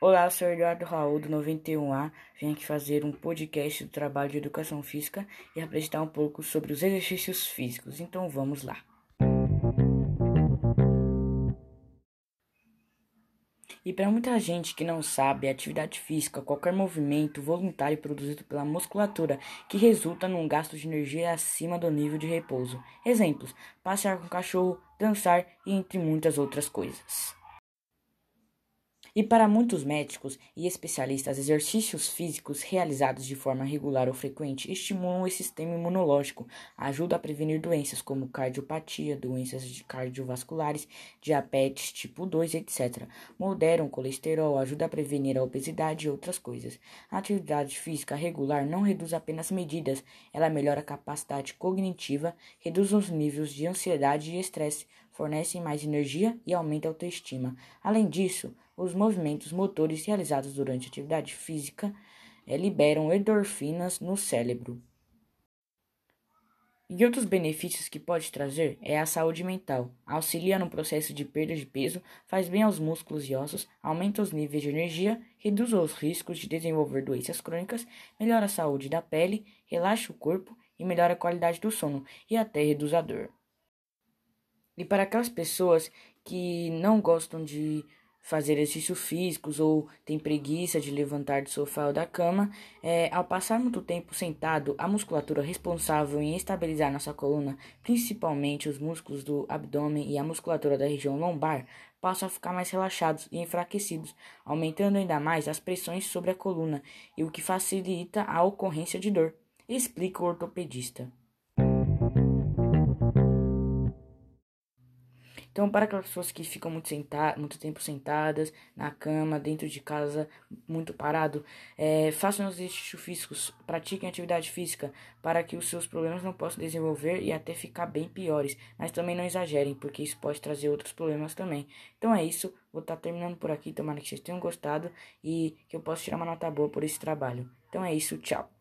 Olá, eu sou Eduardo Raul do 91A. Vim aqui fazer um podcast do trabalho de educação física e apresentar um pouco sobre os exercícios físicos. Então vamos lá. E para muita gente que não sabe, a atividade física qualquer movimento voluntário produzido pela musculatura que resulta num gasto de energia acima do nível de repouso. Exemplos: passear com o cachorro, dançar e entre muitas outras coisas. E para muitos médicos e especialistas, exercícios físicos realizados de forma regular ou frequente estimulam o sistema imunológico, ajudam a prevenir doenças como cardiopatia, doenças cardiovasculares, diabetes tipo 2, etc. Moderam o colesterol, ajudam a prevenir a obesidade e outras coisas. A atividade física regular não reduz apenas medidas, ela melhora a capacidade cognitiva, reduz os níveis de ansiedade e estresse, fornece mais energia e aumenta a autoestima. Além disso, os movimentos motores realizados durante a atividade física é, liberam endorfinas no cérebro. E outros benefícios que pode trazer é a saúde mental. Auxilia no processo de perda de peso, faz bem aos músculos e ossos, aumenta os níveis de energia, reduz os riscos de desenvolver doenças crônicas, melhora a saúde da pele, relaxa o corpo e melhora a qualidade do sono e até reduz a dor. E para aquelas pessoas que não gostam de fazer exercícios físicos ou tem preguiça de levantar do sofá ou da cama, é, ao passar muito tempo sentado, a musculatura responsável em estabilizar nossa coluna, principalmente os músculos do abdômen e a musculatura da região lombar, passam a ficar mais relaxados e enfraquecidos, aumentando ainda mais as pressões sobre a coluna, e o que facilita a ocorrência de dor, explica o ortopedista. Então, para aquelas pessoas que ficam muito, senta muito tempo sentadas na cama, dentro de casa, muito parado, é, façam exercícios físicos, pratiquem atividade física para que os seus problemas não possam desenvolver e até ficar bem piores. Mas também não exagerem, porque isso pode trazer outros problemas também. Então é isso, vou estar tá terminando por aqui. Tomara que vocês tenham gostado e que eu possa tirar uma nota boa por esse trabalho. Então é isso, tchau.